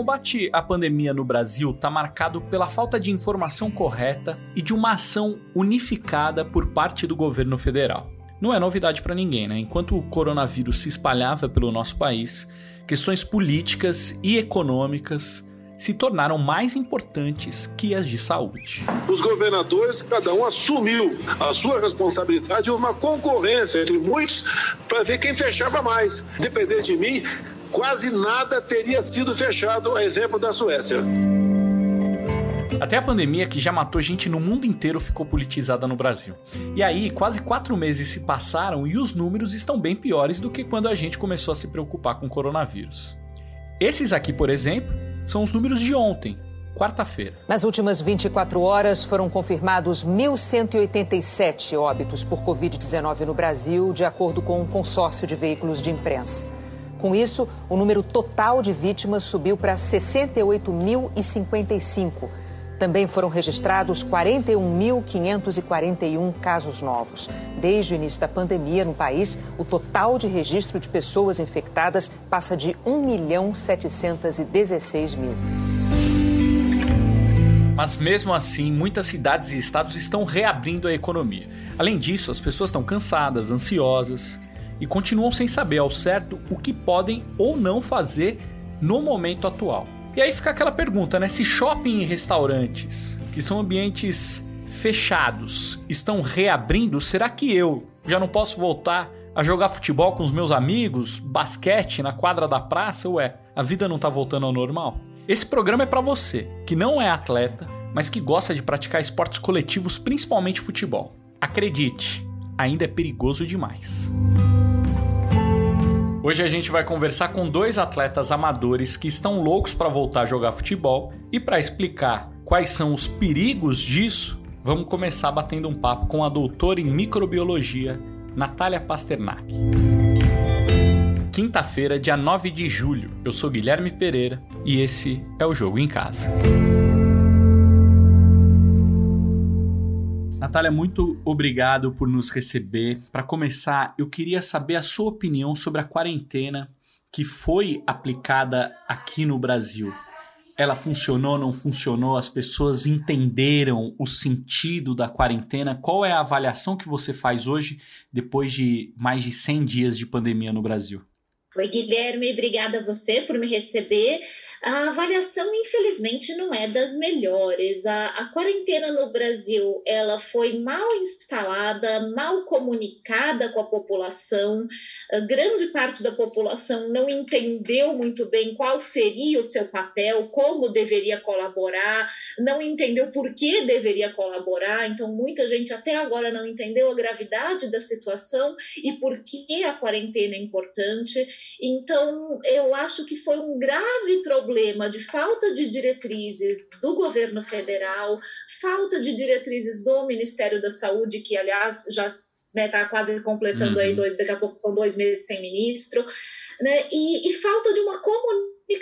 combate à pandemia no Brasil está marcado pela falta de informação correta e de uma ação unificada por parte do governo federal. Não é novidade para ninguém, né? Enquanto o coronavírus se espalhava pelo nosso país, questões políticas e econômicas se tornaram mais importantes que as de saúde. Os governadores, cada um assumiu a sua responsabilidade, uma concorrência entre muitos para ver quem fechava mais. Depender de mim, quase nada teria sido fechado, a exemplo da Suécia. Até a pandemia, que já matou gente no mundo inteiro, ficou politizada no Brasil. E aí, quase quatro meses se passaram e os números estão bem piores do que quando a gente começou a se preocupar com o coronavírus. Esses aqui, por exemplo, são os números de ontem, quarta-feira. Nas últimas 24 horas foram confirmados 1.187 óbitos por Covid-19 no Brasil, de acordo com um consórcio de veículos de imprensa. Com isso, o número total de vítimas subiu para 68.055. Também foram registrados 41.541 casos novos. Desde o início da pandemia no país, o total de registro de pessoas infectadas passa de 1 milhão 716 mil. Mas mesmo assim, muitas cidades e estados estão reabrindo a economia. Além disso, as pessoas estão cansadas, ansiosas e continuam sem saber ao certo o que podem ou não fazer no momento atual. E aí fica aquela pergunta, né? Se shopping e restaurantes, que são ambientes fechados, estão reabrindo, será que eu já não posso voltar a jogar futebol com os meus amigos, basquete na quadra da praça? Ué, a vida não tá voltando ao normal? Esse programa é para você, que não é atleta, mas que gosta de praticar esportes coletivos, principalmente futebol. Acredite, ainda é perigoso demais. Hoje a gente vai conversar com dois atletas amadores que estão loucos para voltar a jogar futebol e para explicar quais são os perigos disso, vamos começar batendo um papo com a doutora em microbiologia, Natália Pasternak. Quinta-feira, dia 9 de julho. Eu sou Guilherme Pereira e esse é o Jogo em Casa. Natália, muito obrigado por nos receber. Para começar, eu queria saber a sua opinião sobre a quarentena que foi aplicada aqui no Brasil. Ela funcionou, não funcionou? As pessoas entenderam o sentido da quarentena? Qual é a avaliação que você faz hoje, depois de mais de 100 dias de pandemia no Brasil? Oi, Guilherme, obrigada a você por me receber. A avaliação, infelizmente, não é das melhores. A, a, quarentena no Brasil ela foi mal instalada, mal comunicada com a população. A grande parte da população não entendeu muito bem qual seria o seu papel, como deveria colaborar, não entendeu por que deveria colaborar. Então, muita gente até agora não entendeu a gravidade da situação e por que a quarentena é importante. Então, eu acho que foi um grave problema problema de falta de diretrizes do governo federal, falta de diretrizes do Ministério da Saúde, que, aliás, já está né, tá quase completando uhum. aí, dois, daqui a pouco são dois meses sem ministro, né, e, e falta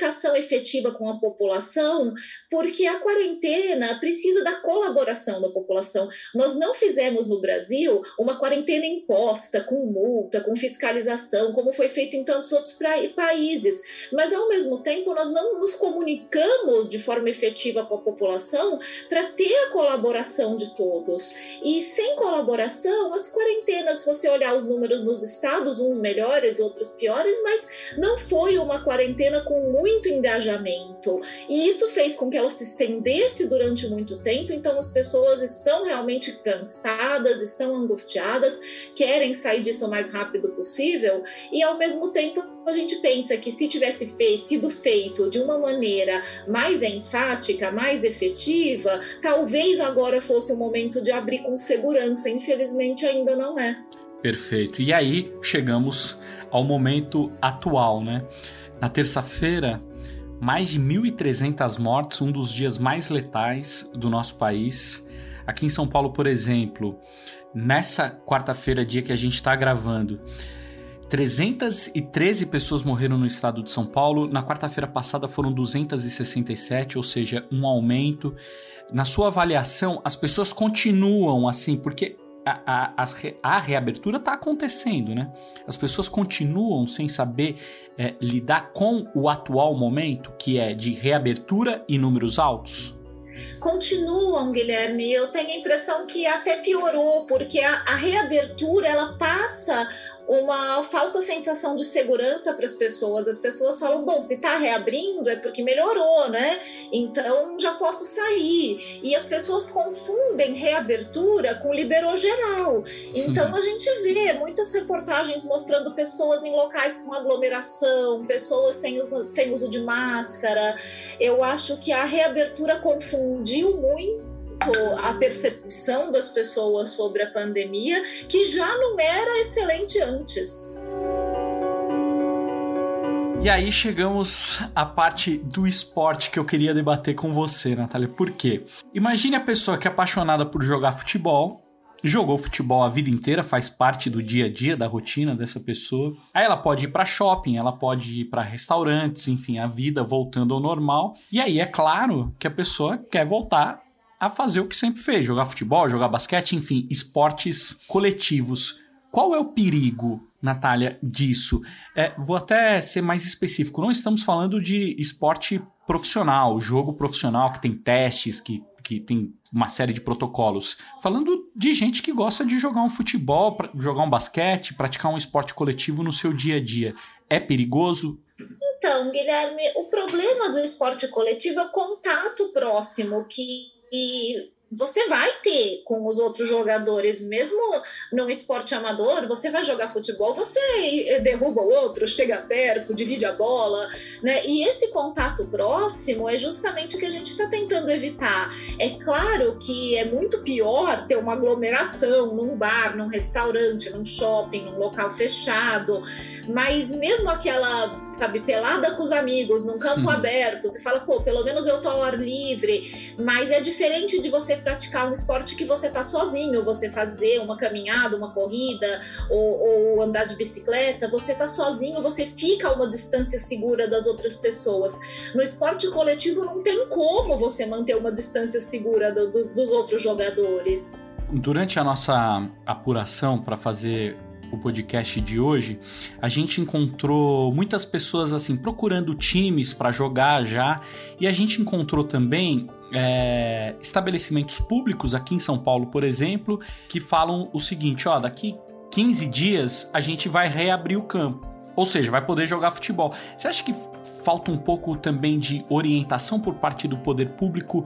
comunicação efetiva com a população, porque a quarentena precisa da colaboração da população. Nós não fizemos no Brasil uma quarentena imposta, com multa, com fiscalização, como foi feito em tantos outros países, mas ao mesmo tempo nós não nos comunicamos de forma efetiva com a população para ter a colaboração de todos. E sem colaboração, as quarentenas, se você olhar os números nos estados, uns melhores, outros piores, mas não foi uma quarentena com muito engajamento. E isso fez com que ela se estendesse durante muito tempo. Então, as pessoas estão realmente cansadas, estão angustiadas, querem sair disso o mais rápido possível. E, ao mesmo tempo, a gente pensa que se tivesse feito, sido feito de uma maneira mais enfática, mais efetiva, talvez agora fosse o momento de abrir com segurança. Infelizmente, ainda não é. Perfeito. E aí chegamos ao momento atual, né? Na terça-feira, mais de 1.300 mortes, um dos dias mais letais do nosso país. Aqui em São Paulo, por exemplo, nessa quarta-feira, dia que a gente está gravando, 313 pessoas morreram no estado de São Paulo. Na quarta-feira passada foram 267, ou seja, um aumento. Na sua avaliação, as pessoas continuam assim, porque a, a, a reabertura está acontecendo, né? As pessoas continuam sem saber é, lidar com o atual momento, que é de reabertura e números altos? continuam, Guilherme. Eu tenho a impressão que até piorou, porque a, a reabertura ela passa uma falsa sensação de segurança para as pessoas. As pessoas falam: bom, se está reabrindo é porque melhorou, né? Então já posso sair. E as pessoas confundem reabertura com liberou geral. Então a gente vê muitas reportagens mostrando pessoas em locais com aglomeração, pessoas sem uso, sem uso de máscara. Eu acho que a reabertura confundiu muito a percepção das pessoas sobre a pandemia, que já não era excelente antes. E aí chegamos à parte do esporte que eu queria debater com você, Natália. Por quê? Imagine a pessoa que é apaixonada por jogar futebol, jogou futebol a vida inteira, faz parte do dia a dia, da rotina dessa pessoa. Aí ela pode ir para shopping, ela pode ir para restaurantes, enfim, a vida voltando ao normal. E aí é claro que a pessoa quer voltar a fazer o que sempre fez: jogar futebol, jogar basquete, enfim, esportes coletivos. Qual é o perigo, Natália, disso? É, vou até ser mais específico. Não estamos falando de esporte profissional, jogo profissional que tem testes, que, que tem uma série de protocolos. Falando de gente que gosta de jogar um futebol, jogar um basquete, praticar um esporte coletivo no seu dia a dia. É perigoso? Então, Guilherme, o problema do esporte coletivo é o contato próximo que e você vai ter com os outros jogadores, mesmo no esporte amador, você vai jogar futebol, você derruba o outro, chega perto, divide a bola, né? E esse contato próximo é justamente o que a gente está tentando evitar. É claro que é muito pior ter uma aglomeração num bar, num restaurante, num shopping, num local fechado, mas mesmo aquela sabe, pelada com os amigos, num campo aberto, você fala, pô, pelo menos eu tô ao ar livre, mas é diferente de você praticar um esporte que você tá sozinho, você fazer uma caminhada, uma corrida, ou, ou andar de bicicleta, você tá sozinho, você fica a uma distância segura das outras pessoas. No esporte coletivo não tem como você manter uma distância segura do, do, dos outros jogadores. Durante a nossa apuração para fazer o podcast de hoje, a gente encontrou muitas pessoas assim procurando times para jogar já, e a gente encontrou também é, estabelecimentos públicos aqui em São Paulo, por exemplo, que falam o seguinte: ó, daqui 15 dias a gente vai reabrir o campo. Ou seja, vai poder jogar futebol. Você acha que falta um pouco também de orientação por parte do poder público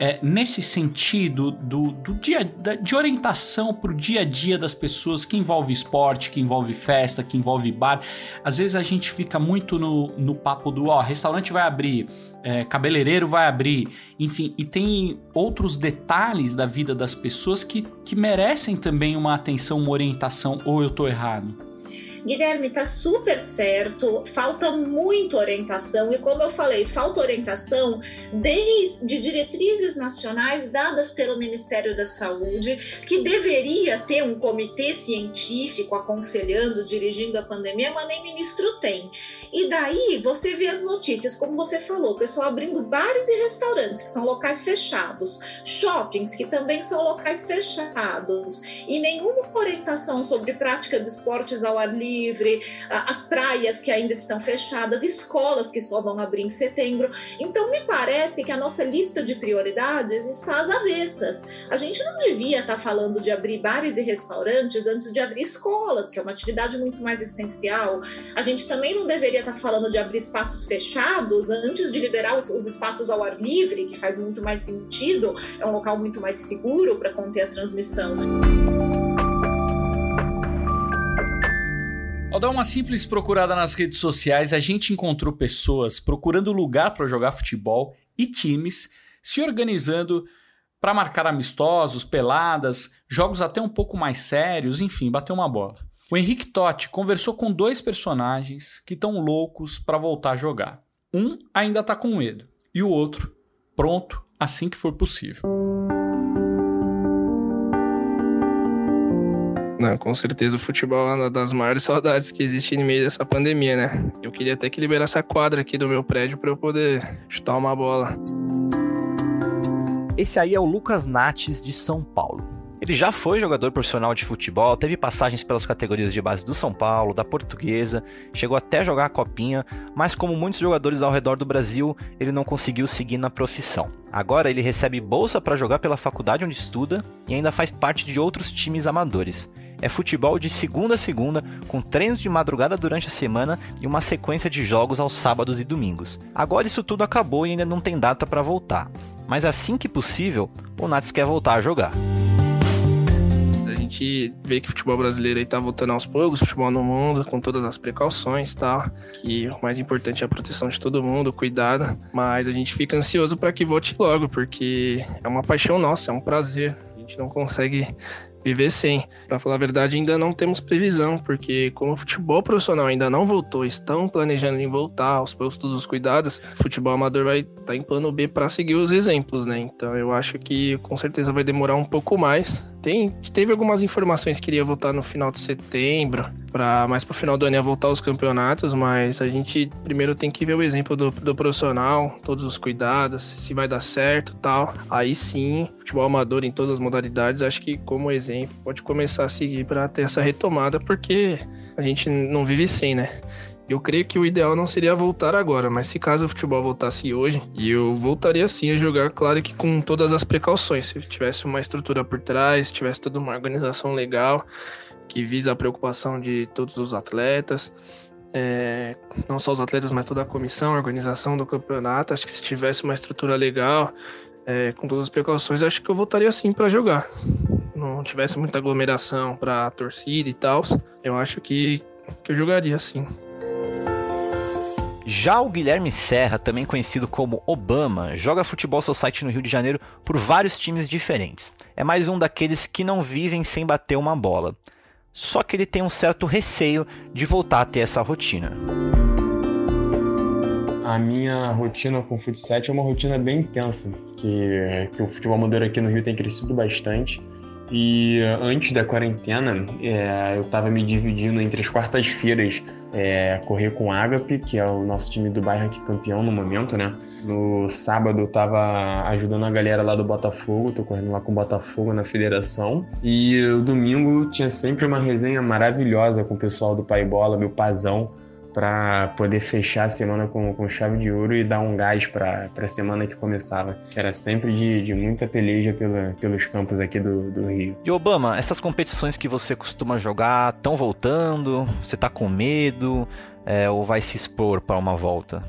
é, nesse sentido do, do dia de orientação para o dia a dia das pessoas que envolve esporte, que envolve festa, que envolve bar. Às vezes a gente fica muito no, no papo do ó, restaurante vai abrir, é, cabeleireiro vai abrir, enfim, e tem outros detalhes da vida das pessoas que, que merecem também uma atenção, uma orientação, ou eu estou errado? Guilherme, tá super certo, falta muito orientação, e como eu falei, falta orientação desde diretrizes nacionais dadas pelo Ministério da Saúde, que deveria ter um comitê científico aconselhando, dirigindo a pandemia, mas nem ministro tem. E daí você vê as notícias, como você falou, o pessoal abrindo bares e restaurantes, que são locais fechados, shoppings, que também são locais fechados, e nenhuma orientação sobre prática de esportes ao ar livre livre, as praias que ainda estão fechadas, escolas que só vão abrir em setembro. Então, me parece que a nossa lista de prioridades está às avessas. A gente não devia estar falando de abrir bares e restaurantes antes de abrir escolas, que é uma atividade muito mais essencial. A gente também não deveria estar falando de abrir espaços fechados antes de liberar os, os espaços ao ar livre, que faz muito mais sentido, é um local muito mais seguro para conter a transmissão. Ao dar uma simples procurada nas redes sociais, a gente encontrou pessoas procurando lugar para jogar futebol e times se organizando para marcar amistosos, peladas, jogos até um pouco mais sérios, enfim, bater uma bola. O Henrique Totti conversou com dois personagens que estão loucos para voltar a jogar. Um ainda está com medo e o outro pronto assim que for possível. Não, com certeza o futebol é uma das maiores saudades que existe no meio dessa pandemia, né? Eu queria até que liberasse a quadra aqui do meu prédio para eu poder chutar uma bola. Esse aí é o Lucas Nates de São Paulo. Ele já foi jogador profissional de futebol, teve passagens pelas categorias de base do São Paulo, da Portuguesa, chegou até a jogar a copinha, mas como muitos jogadores ao redor do Brasil, ele não conseguiu seguir na profissão. Agora ele recebe bolsa para jogar pela faculdade onde estuda e ainda faz parte de outros times amadores. É futebol de segunda a segunda, com treinos de madrugada durante a semana e uma sequência de jogos aos sábados e domingos. Agora isso tudo acabou e ainda não tem data para voltar. Mas assim que possível, o Nats quer voltar a jogar gente vê que o futebol brasileiro aí tá voltando aos poucos, futebol no mundo, com todas as precauções e tal, que o mais importante é a proteção de todo mundo, cuidado, mas a gente fica ansioso para que volte logo, porque é uma paixão nossa, é um prazer. A gente não consegue viver sem. Para falar a verdade, ainda não temos previsão, porque como o futebol profissional ainda não voltou, estão planejando em voltar aos postos dos cuidados, o futebol amador vai estar tá em plano B para seguir os exemplos, né? Então eu acho que com certeza vai demorar um pouco mais. Tem, teve algumas informações que iria voltar no final de setembro, para mais pro final do ano ia voltar os campeonatos, mas a gente primeiro tem que ver o exemplo do, do profissional, todos os cuidados, se vai dar certo tal. Aí sim, futebol amador em todas as modalidades, acho que como exemplo exemplo, pode começar a seguir para ter essa retomada, porque a gente não vive sem, né? Eu creio que o ideal não seria voltar agora, mas se caso o futebol voltasse hoje, eu voltaria sim a jogar, claro que com todas as precauções. Se tivesse uma estrutura por trás, se tivesse toda uma organização legal que visa a preocupação de todos os atletas, é, não só os atletas, mas toda a comissão, a organização do campeonato. Acho que se tivesse uma estrutura legal, é, com todas as precauções, acho que eu voltaria sim para jogar não tivesse muita aglomeração para torcida e tal, eu acho que, que eu jogaria assim. Já o Guilherme Serra, também conhecido como Obama, joga futebol society no Rio de Janeiro por vários times diferentes. É mais um daqueles que não vivem sem bater uma bola. Só que ele tem um certo receio de voltar a ter essa rotina. A minha rotina com o futsal é uma rotina bem intensa, que, que o futebol amador aqui no Rio tem crescido bastante. E antes da quarentena, é, eu estava me dividindo entre as quartas-feiras é, correr com o Agape, que é o nosso time do bairro aqui campeão no momento, né? No sábado eu estava ajudando a galera lá do Botafogo, tô correndo lá com o Botafogo na federação. E o domingo tinha sempre uma resenha maravilhosa com o pessoal do Pai Bola, meu pazão para poder fechar a semana com, com chave de ouro e dar um gás para a semana que começava, que era sempre de, de muita peleja pela, pelos campos aqui do, do Rio. E Obama, essas competições que você costuma jogar estão voltando? Você tá com medo é, ou vai se expor para uma volta?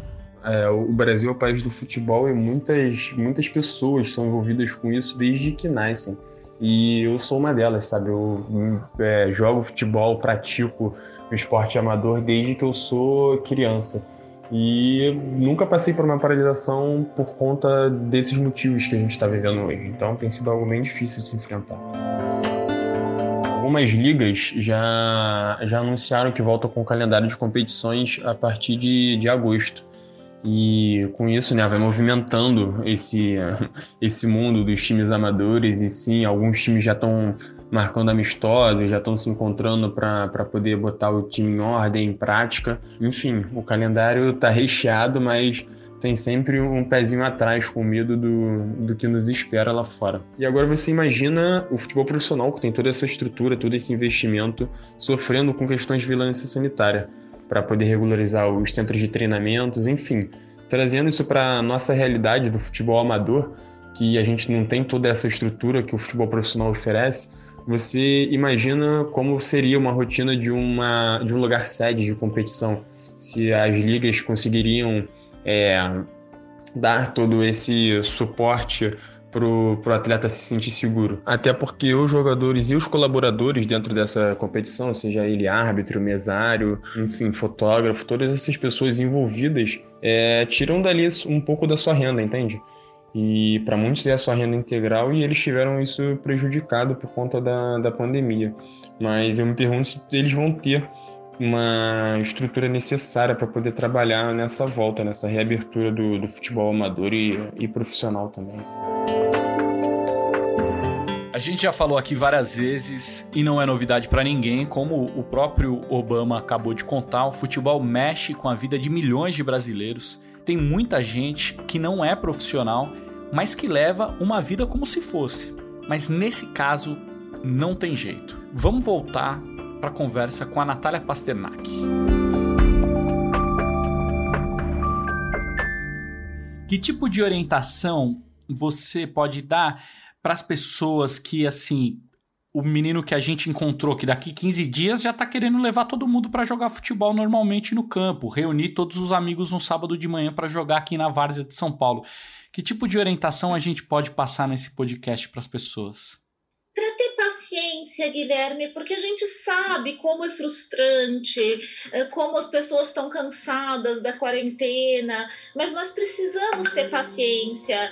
É, o Brasil é o país do futebol e muitas, muitas pessoas são envolvidas com isso desde que nascem. E eu sou uma delas, sabe? Eu é, jogo futebol, pratico o esporte amador desde que eu sou criança. E nunca passei por uma paralisação por conta desses motivos que a gente está vivendo hoje. Então tem sido algo bem difícil de se enfrentar. Algumas ligas já, já anunciaram que voltam com o calendário de competições a partir de, de agosto. E com isso, né, vai movimentando esse, esse mundo dos times amadores. E sim, alguns times já estão marcando amistosos, já estão se encontrando para poder botar o time em ordem, em prática. Enfim, o calendário está recheado, mas tem sempre um pezinho atrás com medo do, do que nos espera lá fora. E agora você imagina o futebol profissional, que tem toda essa estrutura, todo esse investimento, sofrendo com questões de violência sanitária para poder regularizar os centros de treinamentos, enfim, trazendo isso para a nossa realidade do futebol amador, que a gente não tem toda essa estrutura que o futebol profissional oferece, você imagina como seria uma rotina de, uma, de um lugar sede de competição, se as ligas conseguiriam é, dar todo esse suporte para o atleta se sentir seguro. Até porque os jogadores e os colaboradores dentro dessa competição, seja ele árbitro, mesário, enfim, fotógrafo, todas essas pessoas envolvidas, é, tiram dali um pouco da sua renda, entende? E para muitos é a sua renda integral e eles tiveram isso prejudicado por conta da, da pandemia. Mas eu me pergunto se eles vão ter uma estrutura necessária para poder trabalhar nessa volta, nessa reabertura do, do futebol amador e, e profissional também. A gente já falou aqui várias vezes e não é novidade para ninguém, como o próprio Obama acabou de contar, o futebol mexe com a vida de milhões de brasileiros. Tem muita gente que não é profissional, mas que leva uma vida como se fosse. Mas nesse caso, não tem jeito. Vamos voltar para a conversa com a Natália Pasternak. Que tipo de orientação você pode dar para as pessoas que, assim, o menino que a gente encontrou que daqui 15 dias já tá querendo levar todo mundo para jogar futebol normalmente no campo, reunir todos os amigos no sábado de manhã para jogar aqui na Várzea de São Paulo. Que tipo de orientação a gente pode passar nesse podcast para as pessoas? Paciência, Guilherme, porque a gente sabe como é frustrante, eh, como as pessoas estão cansadas da quarentena, mas nós precisamos ter paciência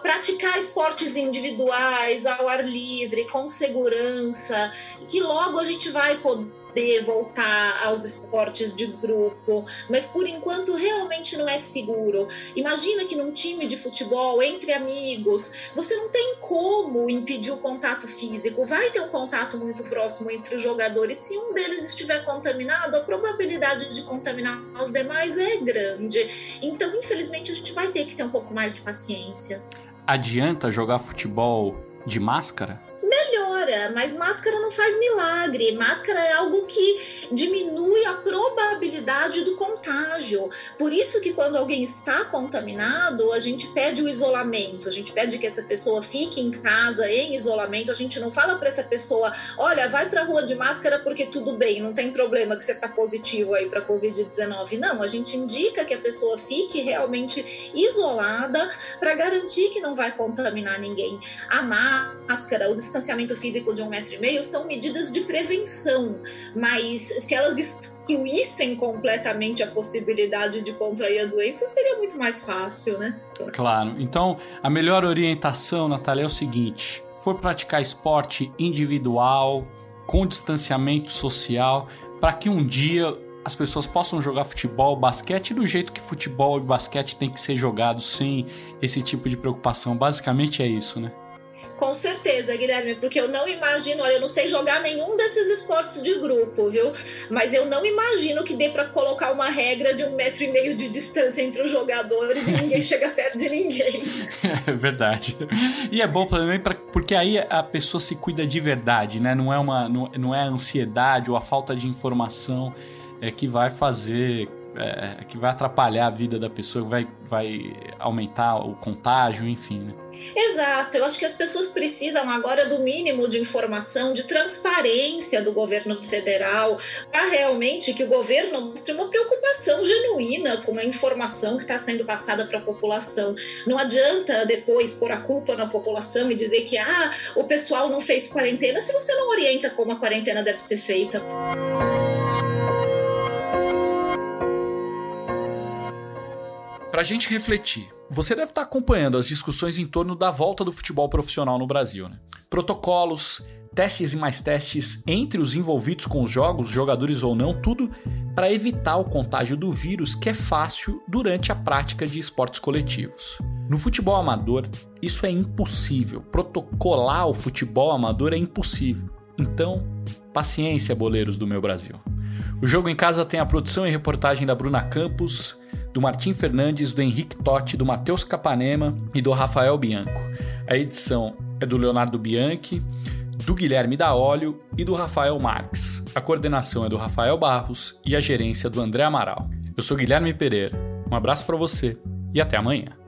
praticar esportes individuais, ao ar livre, com segurança, que logo a gente vai poder poder voltar aos esportes de grupo, mas por enquanto realmente não é seguro. Imagina que num time de futebol, entre amigos, você não tem como impedir o contato físico, vai ter um contato muito próximo entre os jogadores. Se um deles estiver contaminado, a probabilidade de contaminar os demais é grande. Então, infelizmente, a gente vai ter que ter um pouco mais de paciência. Adianta jogar futebol de máscara? Melhora, mas máscara não faz milagre. Máscara é algo que diminui a probabilidade do contágio. Por isso que quando alguém está contaminado, a gente pede o isolamento, a gente pede que essa pessoa fique em casa em isolamento. A gente não fala para essa pessoa, olha, vai para a rua de máscara porque tudo bem, não tem problema que você está positivo aí para COVID-19. Não, a gente indica que a pessoa fique realmente isolada para garantir que não vai contaminar ninguém. A máscara, o distanciamento físico de um metro e meio são medidas de prevenção, mas se elas excluíssem completamente a possibilidade de contrair a doença, seria muito mais fácil, né? Claro. Então, a melhor orientação, Natália, é o seguinte: for praticar esporte individual, com distanciamento social, para que um dia as pessoas possam jogar futebol, basquete do jeito que futebol e basquete tem que ser jogado sem esse tipo de preocupação. Basicamente é isso, né? Com certeza, Guilherme, porque eu não imagino, olha, eu não sei jogar nenhum desses esportes de grupo, viu? Mas eu não imagino que dê para colocar uma regra de um metro e meio de distância entre os jogadores e ninguém chega perto de ninguém. É verdade. E é bom também pra, porque aí a pessoa se cuida de verdade, né? Não é, uma, não, não é a ansiedade ou a falta de informação é que vai fazer é, que vai atrapalhar a vida da pessoa, vai, vai aumentar o contágio, enfim. Né? Exato, eu acho que as pessoas precisam agora do mínimo de informação, de transparência do governo federal, para realmente que o governo mostre uma preocupação genuína com a informação que está sendo passada para a população. Não adianta depois pôr a culpa na população e dizer que ah, o pessoal não fez quarentena se você não orienta como a quarentena deve ser feita. Para a gente refletir, você deve estar acompanhando as discussões em torno da volta do futebol profissional no Brasil. Né? Protocolos, testes e mais testes entre os envolvidos com os jogos, jogadores ou não, tudo para evitar o contágio do vírus que é fácil durante a prática de esportes coletivos. No futebol amador, isso é impossível. Protocolar o futebol amador é impossível. Então, paciência, boleiros do meu Brasil. O Jogo em Casa tem a produção e reportagem da Bruna Campos, do Martim Fernandes, do Henrique Totti, do Matheus Capanema e do Rafael Bianco. A edição é do Leonardo Bianchi, do Guilherme da Óleo e do Rafael Marques. A coordenação é do Rafael Barros e a gerência do André Amaral. Eu sou Guilherme Pereira. Um abraço para você e até amanhã.